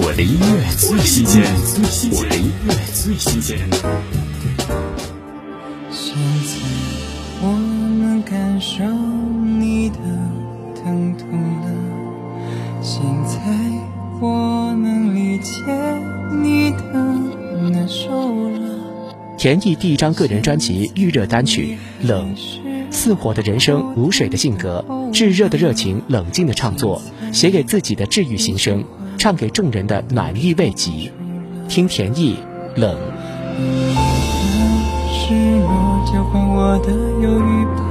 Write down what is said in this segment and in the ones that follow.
我的音乐最新鲜，我的音乐最新鲜。现在我能感受你的疼痛了，现在我能理解你的难受了。田艺第一张个人专辑预热单曲《冷》，似火的人生，如水的性格，炙热的热情，冷静的创作，写给自己的治愈心声，唱给众人的暖意慰藉。听田意《冷》。失落交换我的忧郁吧，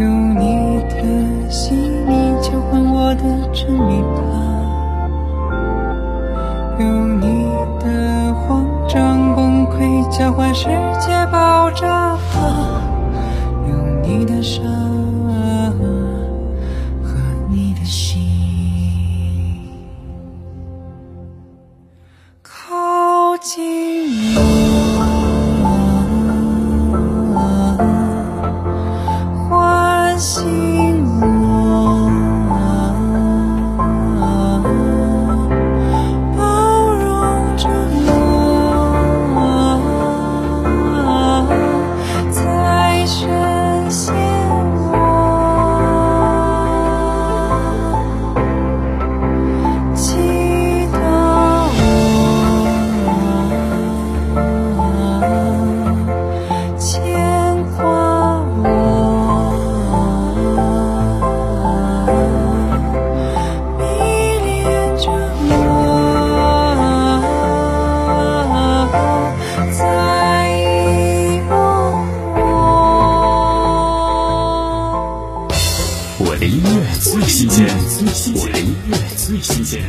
用你的细腻交换我的沉迷吧，用你的慌张崩溃交换世界爆炸吧，用你的伤靠近的音乐最新鲜，我的音乐最新鲜。